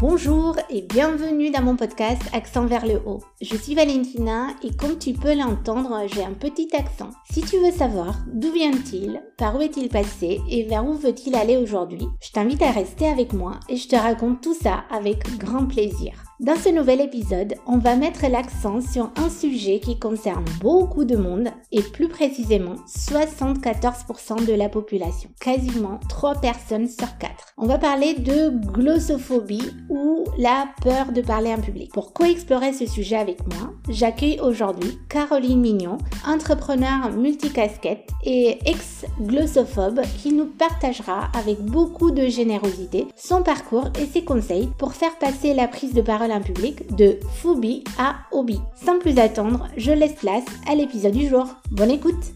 Bonjour et bienvenue dans mon podcast Accent vers le haut. Je suis Valentina et comme tu peux l'entendre, j'ai un petit accent. Si tu veux savoir d'où vient-il, par où est-il passé et vers où veut-il aller aujourd'hui, je t'invite à rester avec moi et je te raconte tout ça avec grand plaisir. Dans ce nouvel épisode, on va mettre l'accent sur un sujet qui concerne beaucoup de monde et plus précisément 74% de la population, quasiment 3 personnes sur 4. On va parler de glossophobie ou la peur de parler en public. Pour co-explorer ce sujet avec moi, j'accueille aujourd'hui Caroline Mignon, entrepreneur multicasquette et ex-glossophobe qui nous partagera avec beaucoup de générosité son parcours et ses conseils pour faire passer la prise de parole public de phobie à hobby. Sans plus attendre, je laisse place à l'épisode du jour. Bonne écoute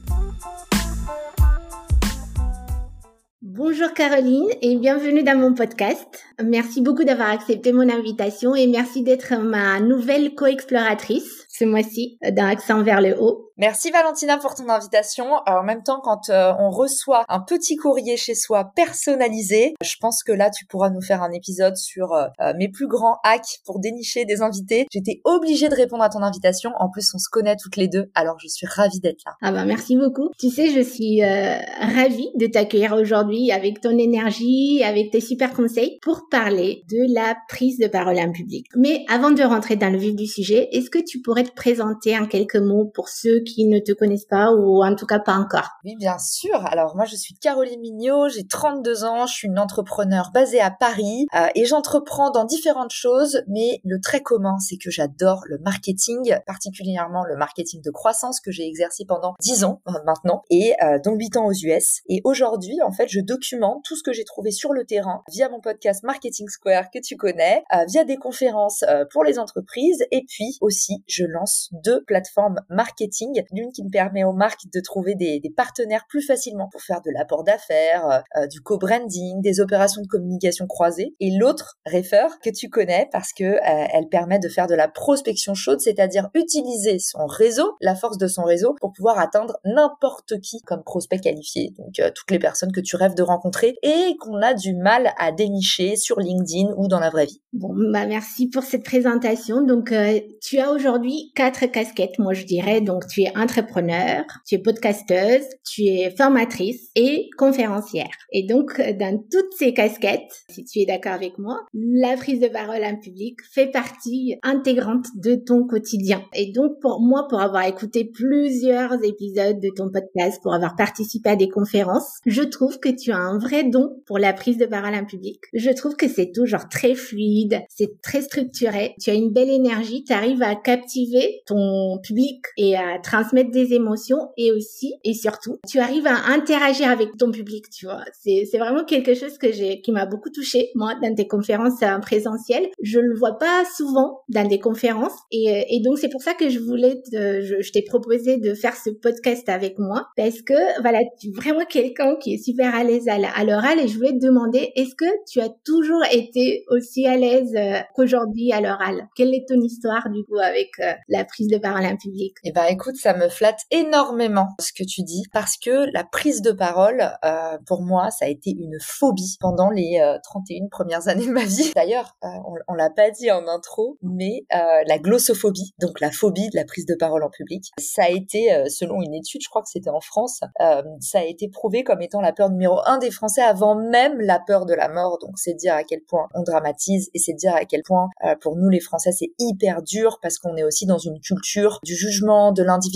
Bonjour Caroline et bienvenue dans mon podcast. Merci beaucoup d'avoir accepté mon invitation et merci d'être ma nouvelle co-exploratrice ce mois-ci dans Accent vers le haut. Merci Valentina pour ton invitation. en même temps, quand euh, on reçoit un petit courrier chez soi personnalisé, je pense que là, tu pourras nous faire un épisode sur euh, euh, mes plus grands hacks pour dénicher des invités. J'étais obligée de répondre à ton invitation. En plus, on se connaît toutes les deux, alors je suis ravie d'être là. Ah bah merci beaucoup. Tu sais, je suis ravie de t'accueillir aujourd'hui avec ton énergie, avec tes super conseils pour parler de la prise de parole en public. Mais avant de rentrer dans le vif du sujet, est-ce que tu pourrais te présenter en quelques mots pour ceux qui ne te connaissent pas ou en tout cas pas encore Oui, bien sûr. Alors moi, je suis Caroline Mignot, j'ai 32 ans, je suis une entrepreneur basée à Paris euh, et j'entreprends dans différentes choses, mais le très commun, c'est que j'adore le marketing, particulièrement le marketing de croissance que j'ai exercé pendant 10 ans euh, maintenant et euh, donc 8 ans aux US. Et aujourd'hui, en fait, je documente tout ce que j'ai trouvé sur le terrain via mon podcast Marketing Square que tu connais, via des conférences pour les entreprises et puis aussi, je lance deux plateformes marketing l'une qui me permet aux marques de trouver des, partenaires plus facilement pour faire de l'apport d'affaires, euh, euh, du co-branding, des opérations de communication croisées, et l'autre, Refer, que tu connais parce que euh, elle permet de faire de la prospection chaude, c'est-à-dire utiliser son réseau, la force de son réseau, pour pouvoir atteindre n'importe qui comme prospect qualifié. Donc toutes les personnes que tu rêves de rencontrer et qu'on a du mal à dénicher sur LinkedIn ou dans la vraie vie. Bon, bah merci pour cette présentation. Donc tu as aujourd'hui quatre casquettes, moi je dirais. Donc tu es entrepreneur, tu es podcasteuse, tu es formatrice et conférencière. Et donc, dans toutes ces casquettes, si tu es d'accord avec moi, la prise de parole en public fait partie intégrante de ton quotidien. Et donc, pour moi, pour avoir écouté plusieurs épisodes de ton podcast, pour avoir participé à des conférences, je trouve que tu as un vrai don pour la prise de parole en public. Je trouve que c'est toujours très fluide, c'est très structuré, tu as une belle énergie, tu arrives à captiver ton public et à transmettre des émotions et aussi et surtout tu arrives à interagir avec ton public tu vois. C'est c'est vraiment quelque chose que j'ai qui m'a beaucoup touché moi dans des conférences en présentiel. Je le vois pas souvent dans des conférences et, et donc c'est pour ça que je voulais te, je, je t'ai proposé de faire ce podcast avec moi parce que voilà tu es vraiment quelqu'un qui est super à l'aise à l'oral et je voulais te demander est-ce que tu as toujours été aussi à l'aise euh, qu'aujourd'hui à l'oral? Quelle est ton histoire du coup avec euh, la prise de parole en public? Eh ben écoute ça me flatte énormément ce que tu dis parce que la prise de parole, euh, pour moi, ça a été une phobie pendant les 31 euh, premières années de ma vie. D'ailleurs, euh, on, on l'a pas dit en intro, mais la glossophobie, donc la phobie de la prise de parole en public, ça a été, selon une étude, je crois que c'était en France, ça a été prouvé comme étant la peur numéro un des Français avant même la peur de la mort. Donc c'est dire à quel point on dramatise et c'est dire à quel point pour nous les Français c'est hyper dur parce qu'on est aussi dans une culture du jugement, de l'individu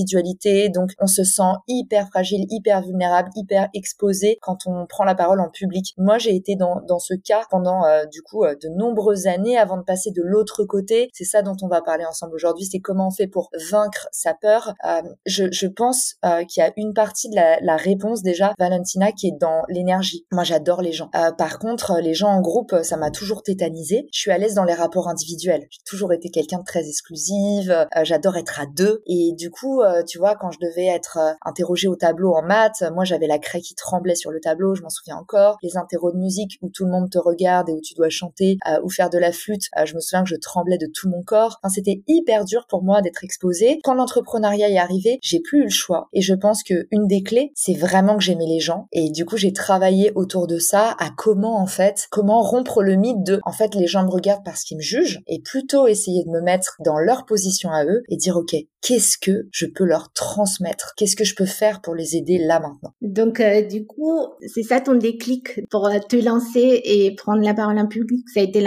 donc on se sent hyper fragile, hyper vulnérable, hyper exposé quand on prend la parole en public. Moi, j'ai été dans, dans ce cas pendant euh, du coup euh, de nombreuses années avant de passer de l'autre côté. C'est ça dont on va parler ensemble aujourd'hui, c'est comment on fait pour vaincre sa peur. Euh, je, je, pense qu'il y a une partie de la, la, réponse déjà, Valentina, qui est dans l'énergie. Moi, j'adore les gens. par contre, les gens en groupe, ça m'a toujours tétanisé. Je suis à l'aise dans les rapports individuels. J'ai toujours été quelqu'un de très exclusive. j'adore être à deux. Et du coup, tu vois, quand je devais être interrogée au tableau en maths, moi j'avais la craie qui tremblait sur le tableau, je m'en souviens encore. Les interros de musique où tout le monde te regarde et où tu dois chanter ou faire de la flûte, je me souviens que je tremblais de tout mon corps. Enfin, c'était hyper dur pour moi d'être exposée. Quand l'entrepreneuriat est arrivé, j'ai plus eu le choix. Et je pense que une des clés, c'est vraiment que j'aimais les gens. Et du coup, j'ai travaillé autour de ça à comment en fait, comment rompre le mythe de en fait les gens me regardent parce qu'ils me jugent et plutôt essayer de me mettre dans leur position à eux et dire ok, qu'est-ce que je peux leur transmettre? Qu'est-ce que je peux faire pour les aider là maintenant? Donc euh, du coup, c'est ça ton déclic pour te lancer et prendre la parole en public? Ça a été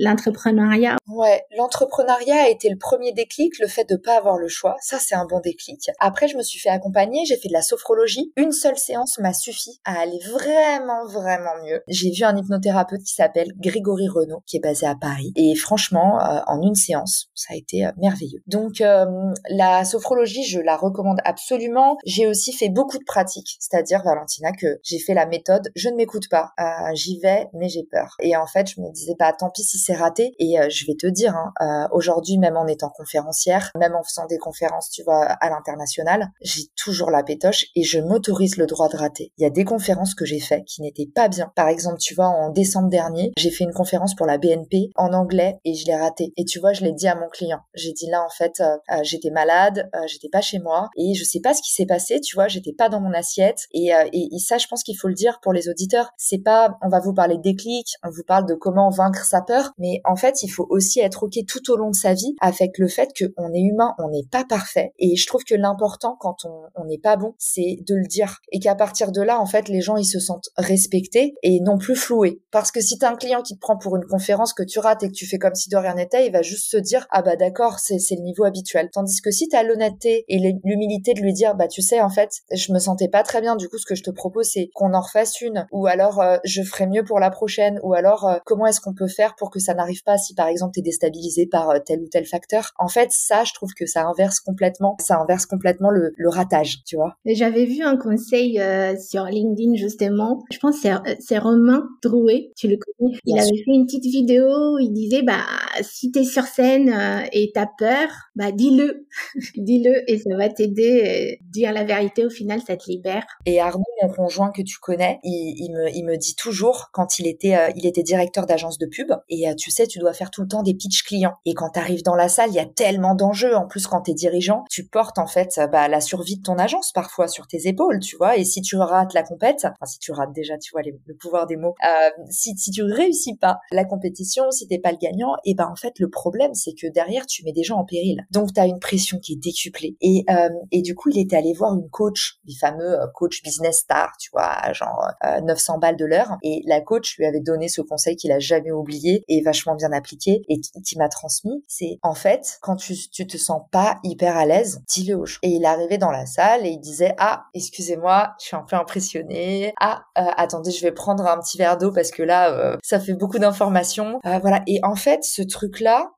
l'entrepreneuriat? Ouais, l'entrepreneuriat a été le premier déclic, le fait de pas avoir le choix. Ça, c'est un bon déclic. Après, je me suis fait accompagner, j'ai fait de la sophrologie. Une seule séance m'a suffi à aller vraiment, vraiment mieux. J'ai vu un hypnothérapeute qui s'appelle Grégory Renaud, qui est basé à Paris. Et franchement, euh, en une séance, ça a été euh, merveilleux. Donc, euh, la sophrologie, je la recommande absolument. J'ai aussi fait beaucoup de pratiques, c'est-à-dire, Valentina, que j'ai fait la méthode, je ne m'écoute pas, j'y vais, mais j'ai peur. Et en fait, je me disais, bah tant pis si c'est raté. Et je vais te dire, hein, aujourd'hui, même en étant conférencière, même en faisant des conférences, tu vois, à l'international, j'ai toujours la pétoche et je m'autorise le droit de rater. Il y a des conférences que j'ai faites qui n'étaient pas bien. Par exemple, tu vois, en décembre dernier, j'ai fait une conférence pour la BNP en anglais et je l'ai raté. Et tu vois, je l'ai dit à mon client. J'ai dit là, en fait, euh, euh, j'étais malade, euh, j'étais pas chez moi et je sais pas ce qui s'est passé. Tu vois, j'étais pas dans mon assiette. Et, et, et ça, je pense qu'il faut le dire pour les auditeurs. C'est pas, on va vous parler des clics, on vous parle de comment vaincre sa peur, mais en fait, il faut aussi être ok tout au long de sa vie avec le fait qu'on est humain, on n'est pas parfait. Et je trouve que l'important quand on n'est pas bon, c'est de le dire. Et qu'à partir de là, en fait, les gens, ils se sentent respectés et non plus floués. Parce que si t'as un client qui te prend pour une conférence que tu rates et que tu fais comme si de rien n'était, il va juste se dire, ah bah d'accord, c'est le niveau habituel. Tandis que si t'as l'honnêteté et l'humilité de lui dire, bah tu sais, en fait, je me sentais pas très bien, du coup, ce que je te propose, c'est qu'on en refasse une, ou alors euh, je ferai mieux pour la prochaine, ou alors euh, comment est-ce qu'on peut faire pour que ça n'arrive pas si par exemple t'es déstabilisé par euh, tel ou tel facteur? En fait, ça, je trouve que ça inverse complètement, ça inverse complètement le, le ratage, tu vois. J'avais vu un conseil sur LinkedIn justement. Je pense c'est c'est Romain Drouet, tu le connais. Il avait fait une petite vidéo où il disait bah si t'es sur scène et t'as peur, bah dis-le, dis-le et ça va t'aider. Euh, dire la vérité au final ça te libère. Et Arnaud, mon conjoint que tu connais, il, il me il me dit toujours quand il était il était directeur d'agence de pub et tu sais tu dois faire tout le temps des pitch clients et quand t'arrives dans la salle il y a tellement d'enjeux en plus quand t'es dirigeant tu portes en fait bah, la survie de ton agence parfois sur tes épaules, tu vois. Et si tu rates la compète, enfin si tu rates déjà, tu vois le pouvoir des mots. Euh, si si tu réussis pas la compétition, si t'es pas le gagnant, et ben en fait le problème c'est que derrière tu mets des gens en péril. Donc t'as une pression qui est décuplée. Et euh, du coup il était allé voir une coach, les fameux euh, coach business star, tu vois, genre 900 balles de l'heure. Et la coach lui avait donné ce conseil qu'il a jamais oublié et vachement bien appliqué et qui m'a transmis. C'est en fait quand tu tu te sens pas hyper à l'aise, dis-le aux Et il arrivé dans la salle et il disait ah excusez-moi je suis un peu impressionnée ah euh, attendez je vais prendre un petit verre d'eau parce que là euh, ça fait beaucoup d'informations euh, voilà et en fait ce truc là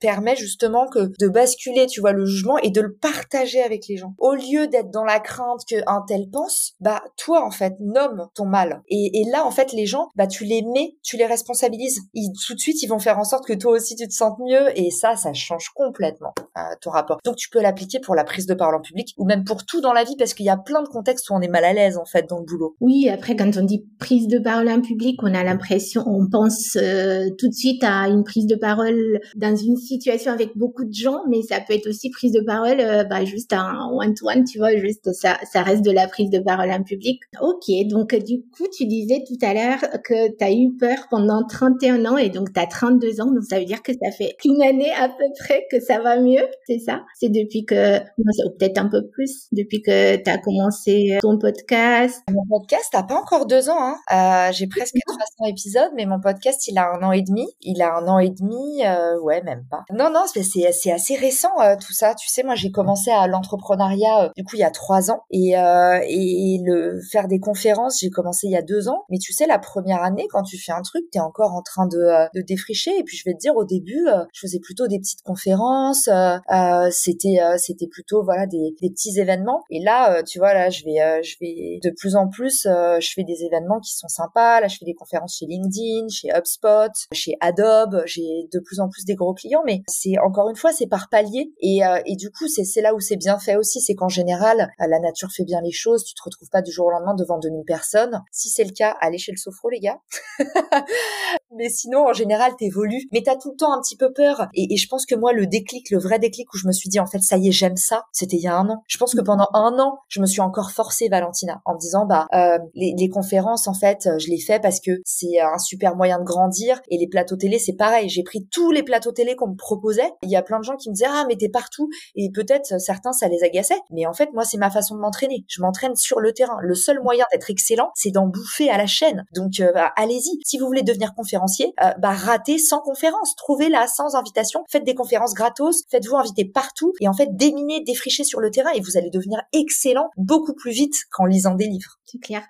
permet justement que de basculer tu vois le jugement et de le partager avec les gens. Au lieu d'être dans la crainte que un tel pense bah toi en fait nomme ton mal. Et, et là en fait les gens bah tu les mets tu les responsabilises. Ils, tout de suite ils vont faire en sorte que toi aussi tu te sentes mieux. Et ça ça change complètement ton rapport. Donc tu peux l'appliquer pour la prise de parole en public ou même pour tout dans la vie parce qu'il y a plein de contextes où on est mal à l'aise en fait dans le boulot. Oui, après quand on dit prise de parole en public, on a l'impression, on pense euh, tout de suite à une prise de parole dans une situation avec beaucoup de gens, mais ça peut être aussi prise de parole euh, bah, juste un one-to-one, tu vois, juste ça, ça reste de la prise de parole en public. Ok, donc du coup, tu disais tout à l'heure que tu as eu peur pendant 31 ans et donc tu as 32 ans, donc ça veut dire que ça fait une année à peu près que ça va mieux, c'est ça? C'est depuis que, peut-être un peu plus, depuis que tu as commencé ton podcast Mon podcast n'a pas encore deux ans. Hein. Euh, j'ai presque 300 épisodes, mais mon podcast, il a un an et demi. Il a un an et demi, euh, ouais, même pas. Non, non, c'est, c'est assez récent euh, tout ça. Tu sais, moi, j'ai commencé à l'entrepreneuriat, euh, du coup, il y a trois ans. Et, euh, et le faire des conférences, j'ai commencé il y a deux ans. Mais tu sais, la première année, quand tu fais un truc, t'es encore en train de, de défricher. Et puis, je vais te dire, au début, je faisais plutôt des petites conférences. c'était, c'était plutôt, voilà, des, des petits événements. Et là, tu vois, là, je vais, je vais de plus en plus, je fais des événements qui sont sympas. Là, je fais des conférences chez LinkedIn chez HubSpot, chez Adobe. J'ai de plus en plus des gros clients, mais c'est encore une fois, c'est par palier. Et, euh, et du coup, c'est où c'est bien fait aussi, c'est qu'en général, euh, la nature fait bien les choses. Tu te retrouves pas du jour au lendemain devant 2000 personnes. Si c'est le cas, allez chez le sophro, les gars. mais sinon, en général, t'évolues. Mais t'as tout le temps un petit peu peur. Et, et je pense que moi, le déclic, le vrai déclic où je me suis dit, en fait, ça y est, j'aime ça, c'était il y a un an. Je pense que pendant un an, je me suis encore forcée, Valentina, en me disant, bah, euh, les, les, conférences, en fait, euh, je les fais parce que c'est un super moyen de grandir. Et les plateaux télé, c'est pareil. J'ai pris tous les plateaux télé qu'on me proposait. Il y a plein de gens qui me disaient, ah, mais t'es partout. Et peut-être certains, ça les agaçait. Mais en fait, moi, c'est ma façon de m'entraîner. Je m'entraîne sur le terrain. Le seul moyen d'être excellent, c'est d'en bouffer à la chaîne. Donc, euh, bah, allez-y. Si vous voulez devenir conférencier, euh, bah, ratez sans conférence. Trouvez-la sans invitation. Faites des conférences gratos. Faites-vous inviter partout. Et en fait, déminez, défricher sur le terrain et vous allez devenir excellent beaucoup plus vite qu'en lisant des livres. C'est clair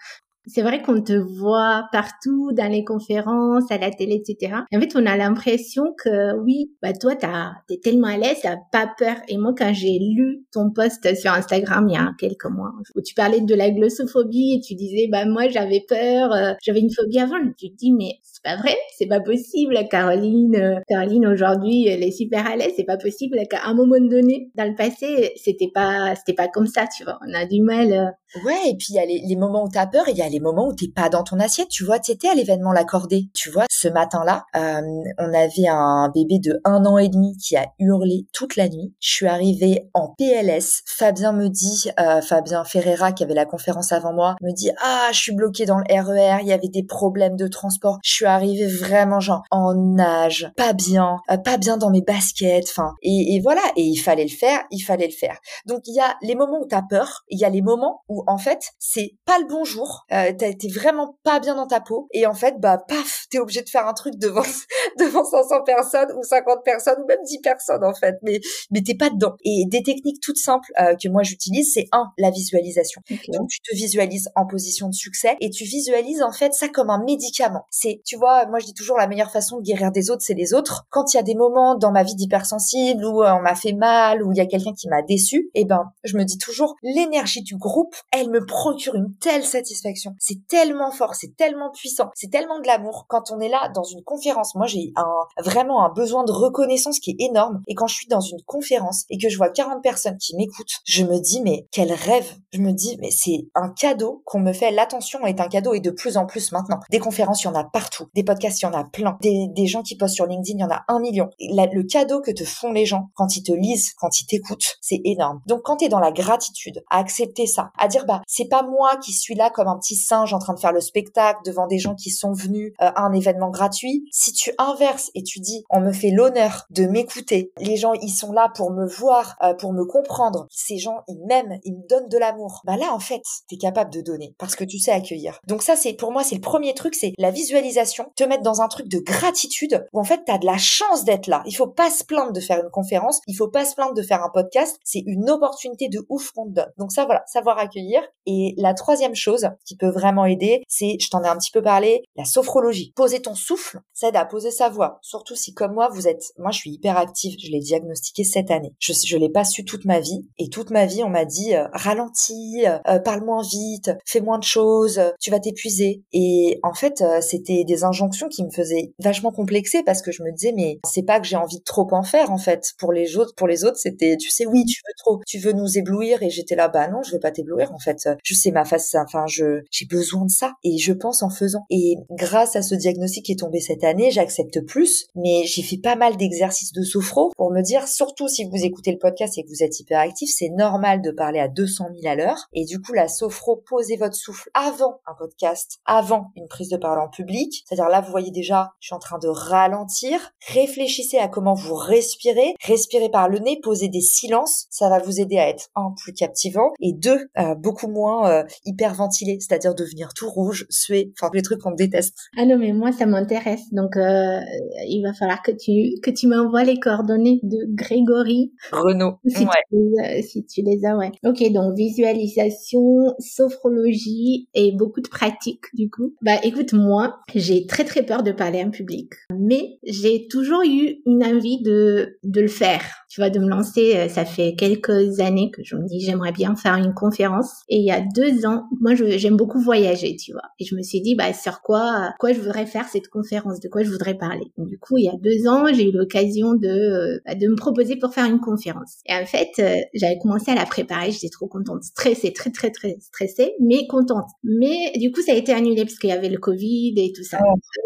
c'est vrai qu'on te voit partout dans les conférences, à la télé, etc. En fait, on a l'impression que oui, bah toi, t'es tellement à l'aise, t'as pas peur. Et moi, quand j'ai lu ton post sur Instagram il y a quelques mois, où tu parlais de la glossophobie et tu disais, bah moi, j'avais peur, euh, j'avais une phobie avant. Tu te dis, mais pas vrai, c'est pas possible. Caroline, euh, Caroline aujourd'hui, elle est super à l'aise. C'est pas possible qu'à un moment donné, dans le passé, c'était pas, c'était pas comme ça, tu vois. On a du mal. Euh, Ouais, et puis il y a les, moments où t'as peur il y a les moments où t'es pas dans ton assiette. Tu vois, t'étais à l'événement l'accordé. Tu vois, ce matin-là, euh, on avait un bébé de un an et demi qui a hurlé toute la nuit. Je suis arrivée en PLS. Fabien me dit, Fabien Ferreira qui avait la conférence avant moi, me dit ah je suis bloquée dans le RER. E il y avait des problèmes de transport. Je suis vraiment genre en nage, pas bien, euh, pas bien dans mes baskets. Enfin et, et voilà. Et il fallait le faire, il fallait le faire. Donc il y a les moments où t'as peur, il y a les moments où en fait c'est pas le bon jour, euh, t'es vraiment pas bien dans ta peau et en fait bah paf t'es obligé de faire un truc devant devant 500 personnes ou 50 personnes ou même 10 personnes en fait mais mais t'es pas dedans et des techniques toutes simples euh, que moi j'utilise c'est un la visualisation donc tu te visualises en position de succès et tu visualises en fait ça comme un médicament c'est tu vois moi je dis toujours la meilleure façon de guérir des autres c'est les autres quand il y a des moments dans ma vie d'hypersensible où euh, on m'a fait mal où il y a quelqu'un qui m'a déçu eh ben je me dis toujours l'énergie du groupe elle me procure une telle satisfaction. C'est tellement fort, c'est tellement puissant, c'est tellement de l'amour. Quand on est là dans une conférence, moi j'ai un, vraiment un besoin de reconnaissance qui est énorme. Et quand je suis dans une conférence et que je vois 40 personnes qui m'écoutent, je me dis mais quel rêve. Je me dis mais c'est un cadeau qu'on me fait. L'attention est un cadeau et de plus en plus maintenant. Des conférences, il y en a partout. Des podcasts, il y en a plein. Des, des gens qui postent sur LinkedIn, il y en a un million. le cadeau que te font les gens quand ils te lisent, quand ils t'écoutent, c'est énorme. Donc quand tu es dans la gratitude, à accepter ça, à dire bah c'est pas moi qui suis là comme un petit singe en train de faire le spectacle devant des gens qui sont venus euh, à un événement gratuit. Si tu inverses et tu dis on me fait l'honneur de m'écouter, les gens ils sont là pour me voir, euh, pour me comprendre. Ces gens ils m'aiment, ils me donnent de l'amour. Bah là en fait t'es capable de donner parce que tu sais accueillir. Donc ça c'est pour moi c'est le premier truc, c'est la visualisation, te mettre dans un truc de gratitude où en fait t'as de la chance d'être là. Il faut pas se plaindre de faire une conférence, il faut pas se plaindre de faire un podcast. C'est une opportunité de ouf qu'on te donne. Donc ça voilà, savoir accueillir et la troisième chose qui peut vraiment aider, c'est, je t'en ai un petit peu parlé, la sophrologie. Poser ton souffle, ça aide à poser sa voix. Surtout si comme moi, vous êtes, moi je suis hyper active, je l'ai diagnostiqué cette année. Je, je l'ai pas su toute ma vie. Et toute ma vie, on m'a dit, euh, ralentis, euh, parle moins vite, fais moins de choses, tu vas t'épuiser. Et en fait, euh, c'était des injonctions qui me faisaient vachement complexer parce que je me disais, mais c'est pas que j'ai envie de trop en faire, en fait. Pour les autres, pour les autres, c'était, tu sais, oui, tu veux trop, tu veux nous éblouir. Et j'étais là, bah non, je vais pas t'éblouir, en fait je sais ma face, enfin, je, j'ai besoin de ça. Et je pense en faisant. Et grâce à ce diagnostic qui est tombé cette année, j'accepte plus, mais j'ai fait pas mal d'exercices de sophro pour me dire, surtout si vous écoutez le podcast et que vous êtes hyperactif, c'est normal de parler à 200 000 à l'heure. Et du coup, la sophro, posez votre souffle avant un podcast, avant une prise de parole en public. C'est-à-dire là, vous voyez déjà, je suis en train de ralentir. Réfléchissez à comment vous respirez. Respirez par le nez, posez des silences. Ça va vous aider à être, un, plus captivant et deux, euh, beaucoup moins euh, hyper ventilé, c'est-à-dire devenir tout rouge, suer, enfin les trucs qu'on déteste. Ah non, mais moi ça m'intéresse, donc euh, il va falloir que tu que tu m'envoies les coordonnées de Grégory. Renaud. Si, ouais. tu les, si tu les as, ouais. Ok, donc visualisation, sophrologie et beaucoup de pratique du coup. Bah écoute, moi j'ai très très peur de parler en public, mais j'ai toujours eu une envie de de le faire. Tu vois, de me lancer. Euh, ça fait quelques années que je me dis j'aimerais bien faire une conférence et il y a deux ans, moi j'aime beaucoup voyagé, tu vois. Et je me suis dit, bah, sur quoi, quoi je voudrais faire cette conférence, de quoi je voudrais parler? du coup, il y a deux ans, j'ai eu l'occasion de, euh, de me proposer pour faire une conférence. Et en fait, euh, j'avais commencé à la préparer, j'étais trop contente, stressée, très, très, très stressée, mais contente. Mais du coup, ça a été annulé parce qu'il y avait le Covid et tout ça.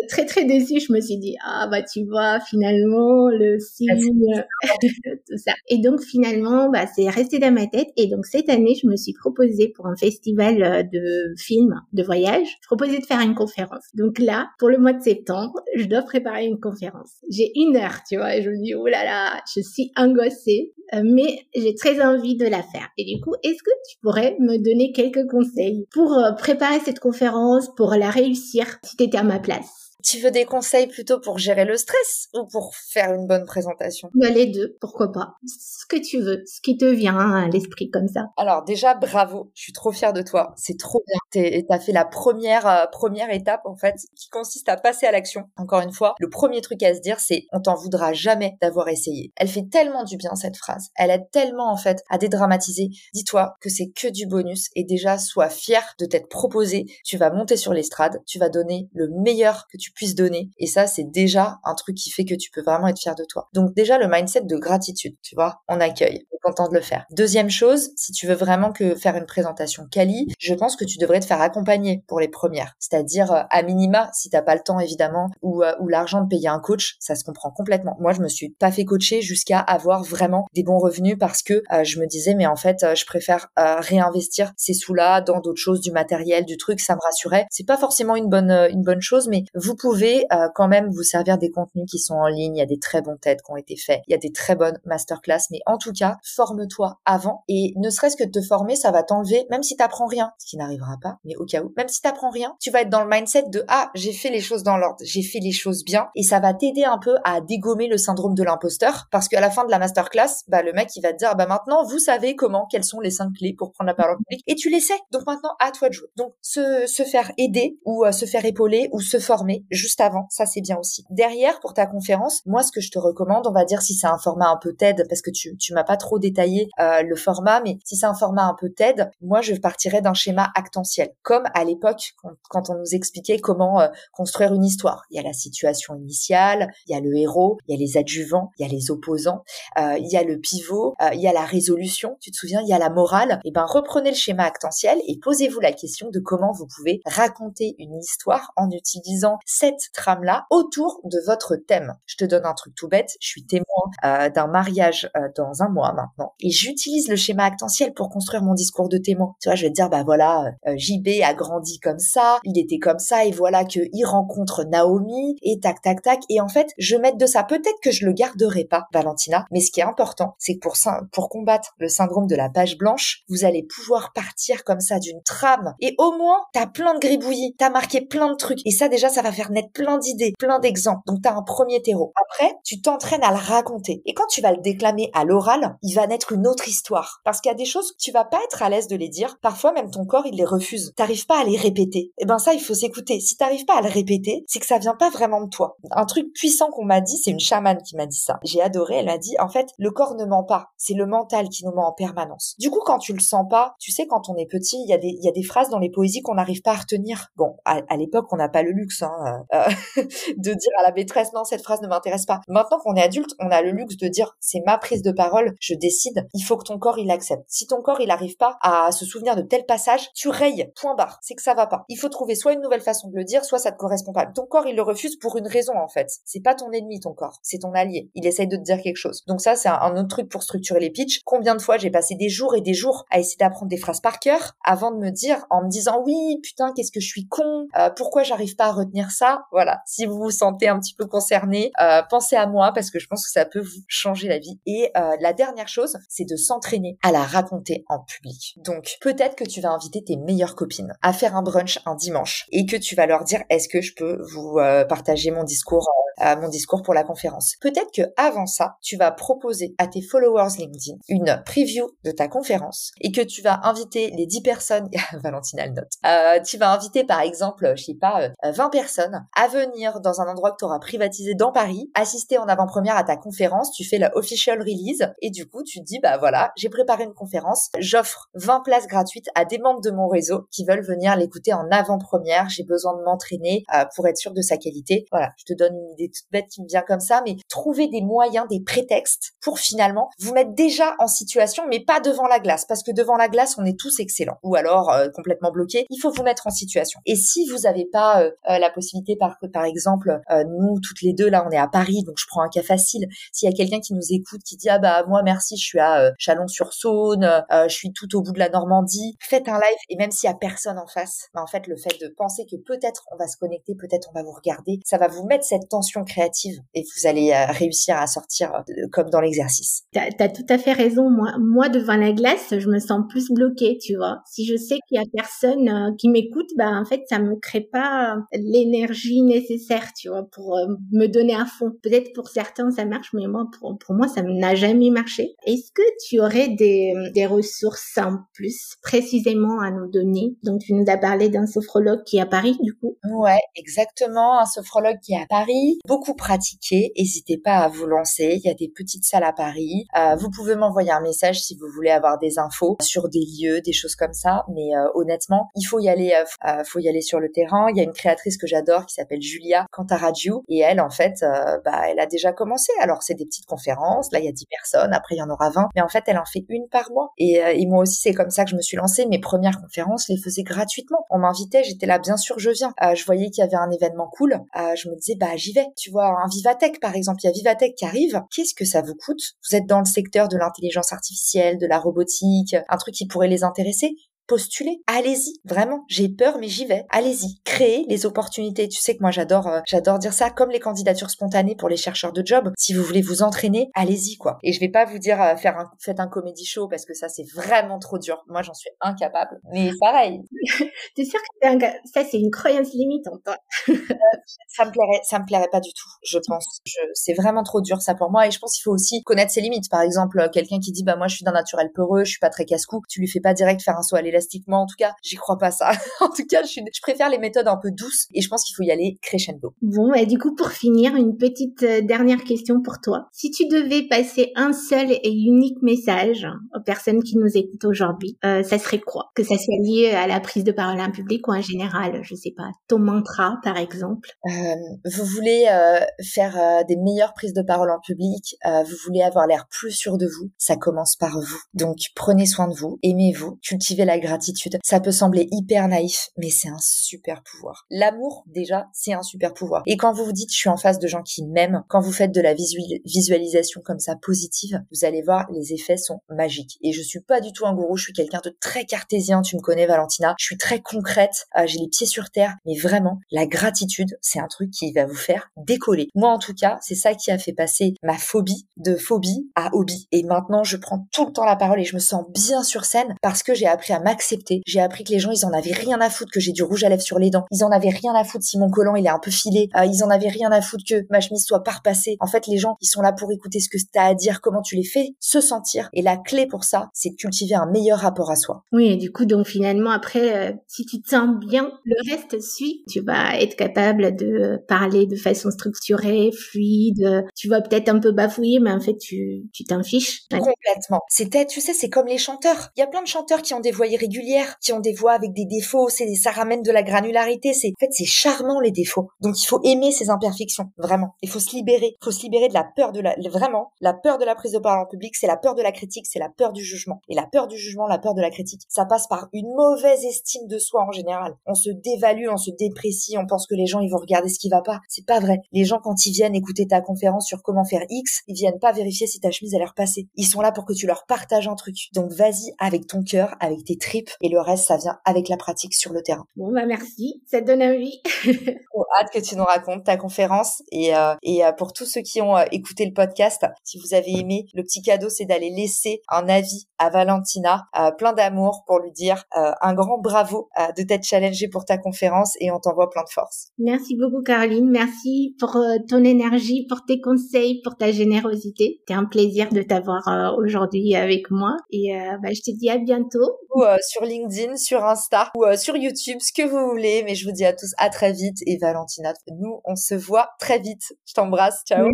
Très, très déçue, je me suis dit, ah, bah, tu vois, finalement, le signe, tout ça. Et donc, finalement, bah, c'est resté dans ma tête. Et donc, cette année, je me suis proposée pour un festival euh, de films, de voyage, je proposais de faire une conférence. Donc là, pour le mois de septembre, je dois préparer une conférence. J'ai une heure, tu vois, et je me dis, oh là là, je suis angoissée, mais j'ai très envie de la faire. Et du coup, est-ce que tu pourrais me donner quelques conseils pour euh, préparer cette conférence, pour la réussir, si tu étais à ma place? Tu veux des conseils plutôt pour gérer le stress ou pour faire une bonne présentation? Bah, Les deux, pourquoi pas. Ce que tu veux, ce qui te vient à l'esprit comme ça. Alors déjà, bravo, je suis trop fière de toi. C'est trop bien. T'as fait la première euh, première étape en fait, qui consiste à passer à l'action. Encore une fois, le premier truc à se dire, c'est on t'en voudra jamais d'avoir essayé. Elle fait tellement du bien cette phrase. Elle aide tellement en fait à dédramatiser. Dis-toi que c'est que du bonus et déjà sois fier de t'être proposé. Tu vas monter sur l'estrade, tu vas donner le meilleur que tu puisse donner. Et ça, c'est déjà un truc qui fait que tu peux vraiment être fier de toi. Donc déjà, le mindset de gratitude, tu vois, on accueille, content de le faire. Deuxième chose, si tu veux vraiment que faire une présentation quali, je pense que tu devrais te faire accompagner pour les premières. C'est-à-dire, euh, à minima, si t'as pas le temps, évidemment, ou, euh, ou l'argent de payer un coach, ça se comprend complètement. Moi, je me suis pas fait coacher jusqu'à avoir vraiment des bons revenus parce que euh, je me disais, mais en fait, je préfère réinvestir ces sous-là dans d'autres choses, du matériel, du truc, ça me rassurait. C'est pas forcément une bonne, une bonne chose, mais vous pouvez euh, quand même vous servir des contenus qui sont en ligne. Il y a des très bons TED qui ont été faits. Il y a des très bonnes masterclass. Mais en tout cas, forme-toi avant. Et ne serait-ce que de te former, ça va t'enlever, même si t'apprends rien, ce qui n'arrivera pas, mais au cas où, même si t'apprends rien, tu vas être dans le mindset de ah, j'ai fait les choses dans l'ordre, j'ai fait les choses bien. Et ça va t'aider un peu à dégommer le syndrome de l'imposteur. Parce qu'à la fin de la masterclass, bah, le mec, il va te dire, bah, maintenant, vous savez comment, quelles sont les cinq clés pour prendre la parole public. Et tu les sais. Donc maintenant, à toi de jouer. Donc, se, se faire aider ou euh, se faire épauler ou se former juste avant, ça c'est bien aussi. Derrière, pour ta conférence, moi ce que je te recommande, on va dire si c'est un format un peu TED, parce que tu, tu m'as pas trop détaillé euh, le format, mais si c'est un format un peu TED, moi je partirais d'un schéma actentiel, comme à l'époque quand, on nous expliquait comment euh, construire une histoire. Il y a la situation initiale, il y a le héros, il y a les adjuvants, il y a les opposants, euh, il y a le pivot, il y a la résolution, tu te souviens, il y a la morale. Et eh ben reprenez le schéma actentiel et posez-vous la question de comment vous pouvez raconter une histoire en utilisant cette trame-là autour de votre thème. Je te donne un truc tout bête. Je suis témoin euh, d'un mariage euh, dans un mois et j'utilise le schéma actentiel pour construire mon discours de témoin. Tu vois, je vais te dire, bah voilà, euh, JB a grandi comme ça, il était comme ça et voilà que il rencontre Naomi et tac tac tac et en fait, je mets de ça. Peut-être que je le garderai pas, Valentina, mais ce qui est important, c'est que pour pour combattre le syndrome de la page blanche, vous allez pouvoir partir comme ça d'une trame et au moins t'as plein de gribouillis, t'as marqué plein de trucs et ça déjà ça va faire naître plein d'idées, plein d'exemples. Donc tu as un premier terreau. Après, tu t'entraînes à le raconter. Et quand tu vas le déclamer à l'oral, il va naître une autre histoire. Parce qu'il y a des choses que tu vas pas être à l'aise de les dire. Parfois même ton corps, il les refuse. T'arrives pas à les répéter. Et eh ben ça, il faut s'écouter. Si t'arrives pas à le répéter, c'est que ça vient pas vraiment de toi. Un truc puissant qu'on m'a dit, c'est une chamane qui m'a dit ça. J'ai adoré, elle m'a dit, en fait, le corps ne ment pas. C'est le mental qui nous ment en permanence. Du coup, quand tu le sens pas, tu sais, quand on est petit, il y a des, phrases dans les poésies qu'on n'arrive pas à retenir. Bon, à, l'époque, on n'a pas le luxe, hein, euh, de dire à la maîtresse non cette phrase ne m'intéresse pas. Maintenant qu'on est adulte, on a le luxe de dire c'est ma prise de parole, je décide. Il faut que ton corps il accepte. Si ton corps il arrive pas à se souvenir de tel passage, tu rayes. Point barre. C'est que ça va pas. Il faut trouver soit une nouvelle façon de le dire, soit ça te correspond pas. Ton corps il le refuse pour une raison en fait. C'est pas ton ennemi ton corps, c'est ton allié. Il essaye de te dire quelque chose. Donc ça c'est un, autre truc pour structurer les pitchs. Combien de fois j'ai passé des jours et des jours à essayer d'apprendre des phrases par cœur avant de me dire en me disant oui putain qu'est-ce que je suis con, euh, pourquoi j'arrive pas à retenir ça? Voilà. Si vous vous sentez un petit peu concerné, euh, pensez à moi parce que je pense que ça peut vous changer la vie. Et euh, la dernière chose, c'est de s'entraîner à la raconter en public. Donc peut-être que tu vas inviter tes meilleures copines à faire un brunch un dimanche et que tu vas leur dire est-ce que je peux vous euh, partager mon discours mon discours pour la conférence? Peut-être que avant ça, tu vas proposer à tes followers LinkedIn une preview de ta conférence et que tu vas inviter les 10 personnes, Valentina le note, euh, tu vas inviter par exemple, je sais pas, 20 euh, personnes à venir dans un endroit que tu auras privatisé dans Paris, assister en avant-première à ta conférence, tu fais la official release et du coup tu te dis bah voilà, j'ai préparé une conférence, j'offre 20 places gratuites à des membres de mon réseau qui veulent venir l'écouter en avant-première. J'ai besoin de m'entraîner euh, pour être sûr de sa qualité. Voilà, je te donne une idée toute bête qui me vient comme ça, mais trouver des moyens, des prétextes pour finalement vous mettre déjà en situation, mais pas devant la glace, parce que devant la glace, on est tous excellents, ou alors euh, complètement bloqués. Il faut vous mettre en situation. Et si vous n'avez pas euh, la possibilité, par, par exemple, nous toutes les deux là, on est à Paris, donc je prends un cas facile. S'il y a quelqu'un qui nous écoute, qui dit ah bah moi merci, je suis à Chalon-sur-Saône, je suis tout au bout de la Normandie, faites un live et même s'il y a personne en face, bah, en fait le fait de penser que peut-être on va se connecter, peut-être on va vous regarder, ça va vous mettre cette tension créative et vous allez euh, réussir à sortir euh, comme dans l'exercice. T'as as tout à fait raison. Moi, moi devant la glace, je me sens plus bloquée, tu vois. Si je sais qu'il y a personne euh, qui m'écoute, bah en fait ça me crée pas l'énergie nécessaire, tu vois, pour me donner à fond. Peut-être pour certains ça marche, mais moi pour, pour moi ça n'a jamais marché. Est-ce que tu aurais des, des ressources en plus précisément à nous donner? Donc tu nous as parlé d'un sophrologue qui est à Paris, du coup. Ouais, exactement, un sophrologue qui est à Paris, beaucoup pratiqué. N'hésitez pas à vous lancer. Il y a des petites salles à Paris. Euh, vous pouvez m'envoyer un message si vous voulez avoir des infos sur des lieux, des choses comme ça. Mais euh, honnêtement, il faut y aller, euh, faut y aller sur le terrain. Il y a une créatrice que j'adore qui s'appelle Julia Cantaradiou et elle, en fait, bah, elle a déjà commencé. Alors c'est des petites conférences. Là, il y a 10 personnes. Après, il y en aura 20. Mais en fait, elle en fait une par mois. Et, et moi aussi, c'est comme ça que je me suis lancée. Mes premières conférences, les faisais gratuitement. On m'invitait, j'étais là, bien sûr, je viens. je voyais qu'il y avait un événement cool. je me disais, bah j'y vais. Tu vois, un Vivatech par exemple, il y a Vivatech qui arrive. Qu'est-ce que ça vous coûte? Vous êtes dans le secteur de l'intelligence artificielle, de la robotique, un truc qui pourrait les intéresser? Postulez. Allez-y, vraiment. J'ai peur, mais j'y vais. Allez-y, créez les opportunités. Tu sais que moi j'adore, euh, j'adore dire ça, comme les candidatures spontanées pour les chercheurs de job. Si vous voulez vous entraîner, allez-y quoi. Et je vais pas vous dire euh, faire un, faites un comédie show parce que ça c'est vraiment trop dur. Moi j'en suis incapable. Mais pareil. T'es sûr que ça c'est une croyance limite en toi Ça me plairait, ça me plairait pas du tout. Je pense. Je, c'est vraiment trop dur ça pour moi. Et je pense qu'il faut aussi connaître ses limites. Par exemple, quelqu'un qui dit bah moi je suis d'un naturel peureux, je suis pas très casse-cou. Tu lui fais pas direct faire un saut à en tout cas, j'y crois pas ça. en tout cas, je, je, préfère les méthodes un peu douces et je pense qu'il faut y aller crescendo. Bon, et du coup, pour finir, une petite euh, dernière question pour toi. Si tu devais passer un seul et unique message aux personnes qui nous écoutent aujourd'hui, euh, ça serait quoi? Que ça soit lié à la prise de parole en public ou en général, je sais pas, ton mantra par exemple. Euh, vous voulez euh, faire euh, des meilleures prises de parole en public, vous voulez avoir l'air plus sûr de vous, ça commence par vous. Donc prenez soin de vous, aimez-vous, cultivez la gratitude. Ça peut sembler hyper naïf, mais c'est un super pouvoir. L'amour, déjà, c'est un super pouvoir. Et quand vous vous dites, je suis en face de gens qui m'aiment, quand vous faites de la visualisation comme ça positive, vous allez voir, les effets sont magiques. Et je suis pas du tout un gourou, je suis quelqu'un de très cartésien, tu me connais Valentina, je suis très concrète, euh, j'ai les pieds sur terre, mais vraiment, la gratitude, c'est un truc qui va vous faire décoller. Moi, en tout cas, c'est ça qui a fait passer ma phobie de phobie à hobby. Et maintenant, je prends tout le temps la parole et je me sens bien sur scène parce que j'ai appris à accepté. J'ai appris que les gens, ils en avaient rien à foutre que j'ai du rouge à lèvres sur les dents. Ils en avaient rien à foutre si mon collant il est un peu filé. Euh, ils en avaient rien à foutre que ma chemise soit pas repassée. En fait, les gens, ils sont là pour écouter ce que tu as à dire, comment tu les fais se sentir. Et la clé pour ça, c'est de cultiver un meilleur rapport à soi. Oui, et du coup, donc finalement, après, euh, si tu te sens bien, le reste suit. Tu vas être capable de parler de façon structurée, fluide. Tu vas peut-être un peu bafouiller, mais en fait, tu tu t'en fiches. Complètement. C'était, tu sais, c'est comme les chanteurs. Il y a plein de chanteurs qui ont des voix régulières, qui ont des voix avec des défauts, ça ramène de la granularité, c'est en fait c'est charmant les défauts. Donc il faut aimer ces imperfections, vraiment. Il faut se libérer, il faut se libérer de la peur de la vraiment, la peur de la prise de parole en public, c'est la peur de la critique, c'est la peur du jugement. Et la peur du jugement, la peur de la critique, ça passe par une mauvaise estime de soi en général. On se dévalue, on se déprécie, on pense que les gens ils vont regarder ce qui va pas. C'est pas vrai. Les gens quand ils viennent écouter ta conférence sur comment faire X, ils viennent pas vérifier si ta chemise a l'air passée. Ils sont là pour que tu leur partages un truc. Donc vas-y avec ton cœur, avec tes tripes et le reste, ça vient avec la pratique sur le terrain. Bon, bah merci, ça te donne envie. Trop hâte que tu nous racontes ta conférence. Et, euh, et euh, pour tous ceux qui ont euh, écouté le podcast, si vous avez aimé, le petit cadeau, c'est d'aller laisser un avis à Valentina, plein d'amour pour lui dire un grand bravo de t'être challengée pour ta conférence et on t'envoie plein de force. Merci beaucoup, Caroline. Merci pour ton énergie, pour tes conseils, pour ta générosité. C'était un plaisir de t'avoir aujourd'hui avec moi. Et bah, je te dis à bientôt. Ou, sur LinkedIn, sur Insta ou euh, sur YouTube, ce que vous voulez. Mais je vous dis à tous à très vite. Et Valentina, nous, on se voit très vite. Je t'embrasse. Ciao.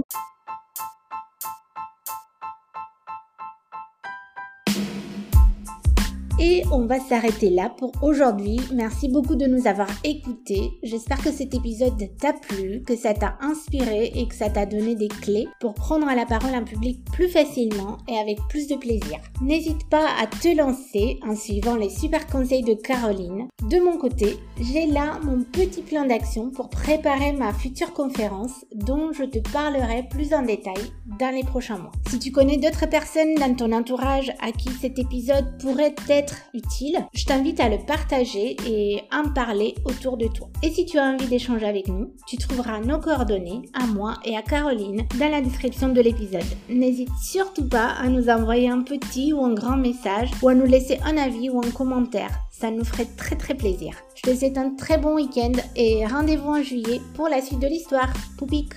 Et on va s'arrêter là pour aujourd'hui. Merci beaucoup de nous avoir écoutés. J'espère que cet épisode t'a plu, que ça t'a inspiré et que ça t'a donné des clés pour prendre la parole en public plus facilement et avec plus de plaisir. N'hésite pas à te lancer en suivant les super conseils de Caroline. De mon côté, j'ai là mon petit plan d'action pour préparer ma future conférence dont je te parlerai plus en détail dans les prochains mois. Si tu connais d'autres personnes dans ton entourage à qui cet épisode pourrait être utile, je t'invite à le partager et en parler autour de toi. Et si tu as envie d'échanger avec nous, tu trouveras nos coordonnées à moi et à Caroline dans la description de l'épisode. N'hésite surtout pas à nous envoyer un petit ou un grand message ou à nous laisser un avis ou un commentaire. Ça nous ferait très très plaisir. Je te souhaite un très bon week-end et rendez-vous en juillet pour la suite de l'histoire. Poupique